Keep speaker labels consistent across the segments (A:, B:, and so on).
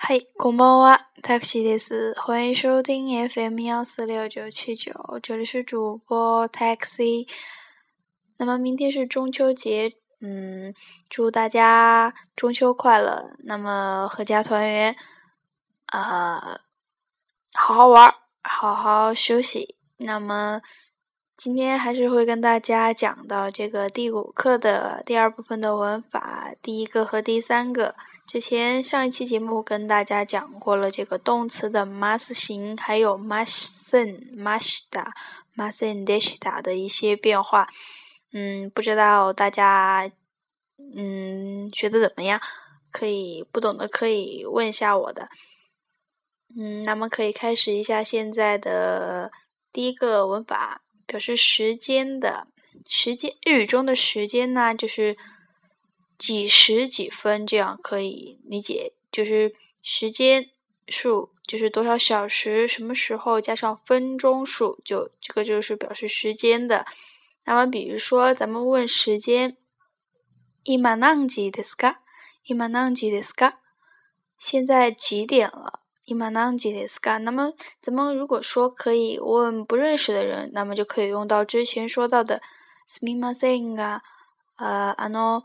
A: 嗨，こんばんは，taxi です。欢迎收听 FM 幺四六九七九，这里是主播 taxi。那么明天是中秋节，嗯，祝大家中秋快乐。那么阖家团圆，啊，好好玩，好好休息。那么今天还是会跟大家讲到这个第五课的第二部分的文法，第一个和第三个。 之前上一期节目跟大家讲过了这个动词的 mas 形，还有 masen、masda、masen、deshda 的一些变化。嗯，不知道大家嗯学的怎么样？可以不懂的可以问一下我的。嗯，那么可以开始一下现在的第一个文法，表示时间的时间。日语中的时间呢，就是。几时几分这样可以理解，就是时间数就是多少小时，什么时候加上分钟数，就这个就是表示时间的。那么比如说咱们问时间，今何時ですか？今何時ですか？现在几点了？今何時ですか？那么咱们如果说可以问不认识的人，那么就可以用到之前说到的すみませんが、呃、あの。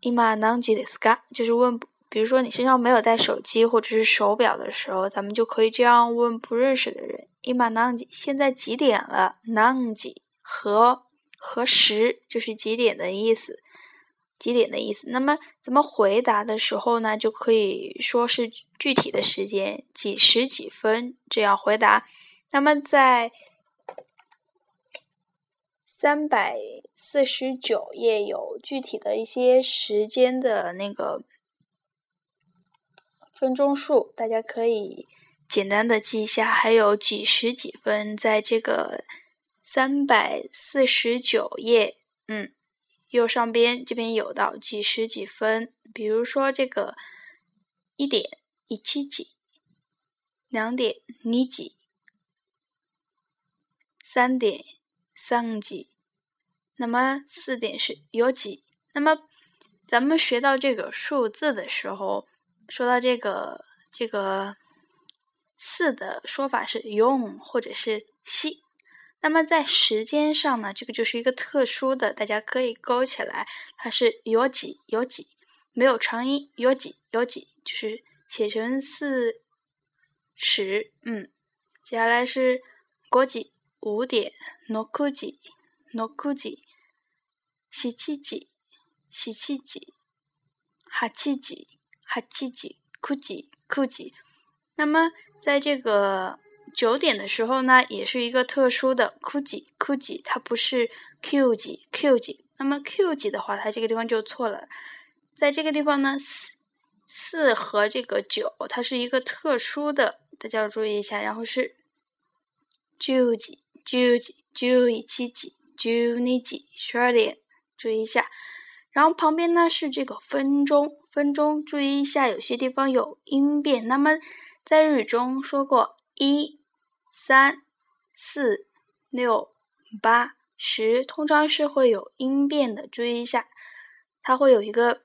A: 今何時ですか？就是问，比如说你身上没有带手机或者是手表的时候，咱们就可以这样问不认识的人：今何時？现在几点了？何時和和时就是几点的意思，几点的意思。那么咱们回答的时候呢，就可以说是具体的时间，几时几分这样回答。那么在 三百四十九页有具体的一些时间的那个分钟数，大家可以简单的记一下。还有几时几分，在这个三百四十九页，嗯，右上边这边有到几时几分。比如说这个一点一七几，两点你几，三点。三几，那么四点是有几？那么咱们学到这个数字的时候，说到这个这个四的说法是用或者是西。那么在时间上呢，这个就是一个特殊的，大家可以勾起来，它是有几有几，没有长音，有几有几，就是写成四十。嗯，接下来是国几。五点，六时，六时，七时，七时，八时，八时，九时，九时。那么，在这个九点的时候呢，也是一个特殊的九时，九时，它不是 Q 级，Q 级。那么 Q 级的话，它这个地方就错了。在这个地方呢，四四和这个九，它是一个特殊的，大家要注意一下。然后是九级。九几、九一、七几、九二几、十二点，注意一下。然后旁边呢是这个分钟，分钟，注意一下，有些地方有音变。那么在日语中说过一、三、四、六、八、十，通常是会有音变的，注意一下，它会有一个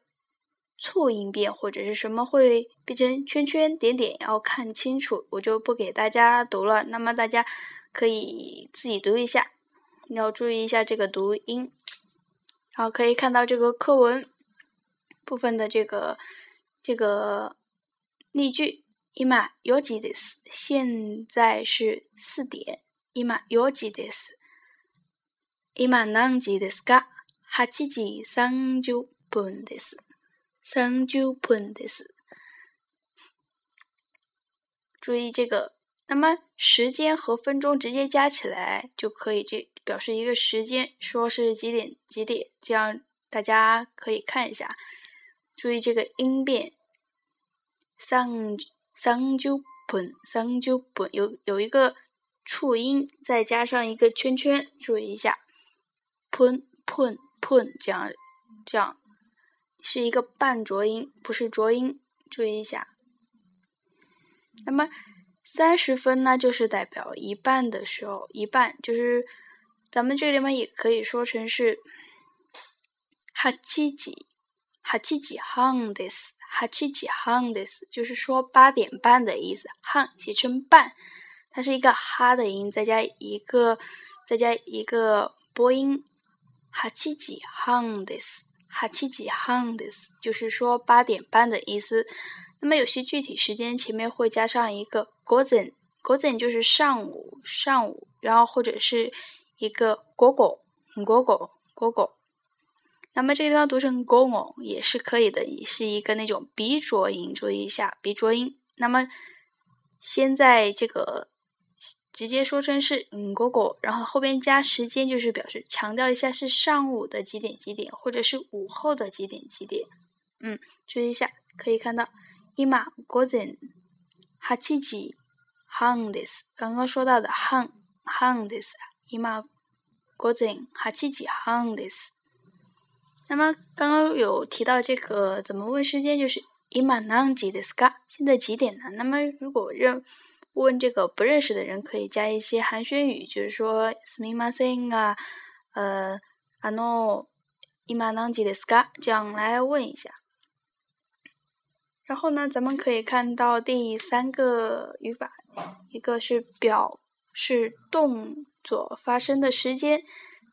A: 促音变或者是什么会变成圈圈、点点，要看清楚，我就不给大家读了。那么大家。可以自己读一下，要注意一下这个读音。好，可以看到这个课文部分的这个这个例句。今4時です。现在是四点。今4時です。今何時ですか ?8 時30分です。30分です。注意这个。 那么时间和分钟直接加起来就可以，这表示一个时间，说是几点几点，这样大家可以看一下，注意这个音变，三三九本三九本有有一个促音，再加上一个圈圈，注意一下，pun pun pun 这样这样是一个半浊音，不是浊音，注意一下。那么。三十分呢，就是代表一半的时候，一半就是咱们这里面也可以说成是哈七几，哈七几半です，哈七几汉的斯，就是说八点半的意思。汉写成半，它是一个哈的音，再加一个再加一个播音。哈七几汉的斯，哈七几汉的斯，就是说八点半的意思。那么有些具体时间前面会加上一个个整个整就是上午，上午，然后或者是一个果果，果果，果果。那么这个地方读成 g o 也是可以的，也是一个那种鼻浊音，注意一下鼻浊音。那么现在这个直接说成是嗯果果然后后边加时间，就是表示强调一下是上午的几点几点，或者是午后的几点几点。嗯，注意一下，可以看到今午前八時半です。刚刚说到的半半です。今午前八時半です。那么刚刚有提到这个怎么问时间，就是今何時ですか？现在几点呢？那么如果认问这个不认识的人，可以加一些寒暄语，就是说すみません啊，呃，あの今何時ですか？这样来问一下。 然后呢，咱们可以看到第三个语法，一个是表示动作发生的时间，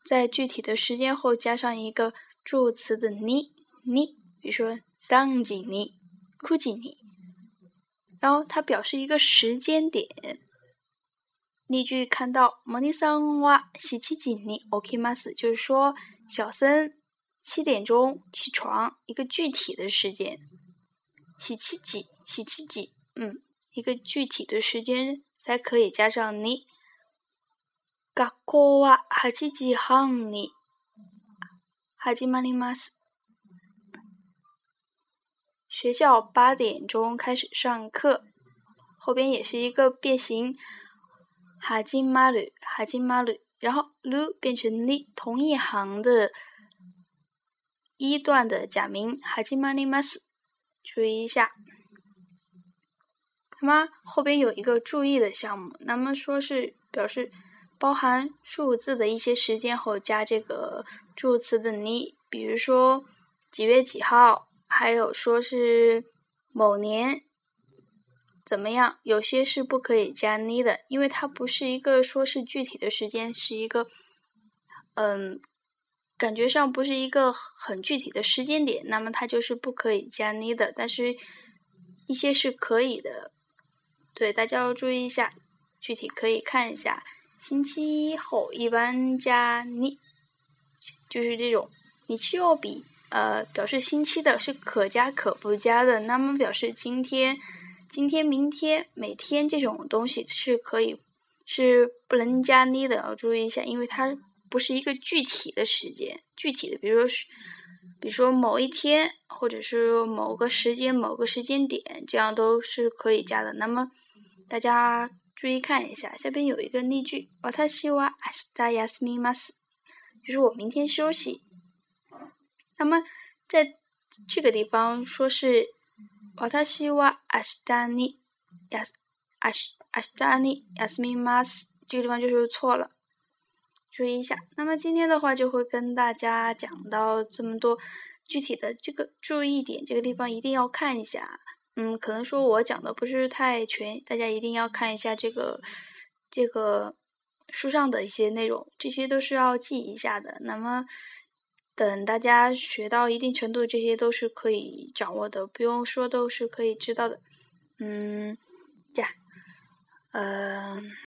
A: 在具体的时间后加上一个。助词的你你，比如说三几你、哭几你，然后它表示一个时间点。例句看到莫尼桑哇西七几你 OK 吗？是就是说小森七点钟起床，一个具体的时间。西七几西七几，嗯，一个具体的时间才可以加上你。学校は八時半に。哈基玛尼马斯，学校八点钟开始上课，后边也是一个变形，哈基玛鲁，哈基玛鲁，然后鲁变成你，同一行的一段的假名哈基玛尼马斯，注意一下。那么后边有一个注意的项目，那么说是表示。包含数字的一些时间后加这个助词的你，比如说几月几号，还有说是某年怎么样，有些是不可以加你的，因为它不是一个说是具体的时间，是一个嗯，感觉上不是一个很具体的时间点，那么它就是不可以加你的，但是一些是可以的，对，大家要注意一下，具体可以看一下。星期一后一般加你，就是这种你期要比呃表示星期的是可加可不加的，那么表示今天、今天、明天、每天这种东西是可以是不能加你的，要注意一下，因为它不是一个具体的时间，具体的，比如说是，比如说某一天或者是某个时间、某个时间点，这样都是可以加的。那么大家。注意看一下，下边有一个例句，我他希望阿西达亚斯米马斯，就是我明天休息。那么在这个地方说是我他希望阿西达尼亚斯阿西阿西达尼亚斯米马斯，这个地方就是错了，注意一下。那么今天的话就会跟大家讲到这么多具体的这个注意点，这个地方一定要看一下。嗯，可能说我讲的不是太全，大家一定要看一下这个这个书上的一些内容，这些都是要记一下的。那么等大家学到一定程度，这些都是可以掌握的，不用说都是可以知道的。嗯，这样，嗯。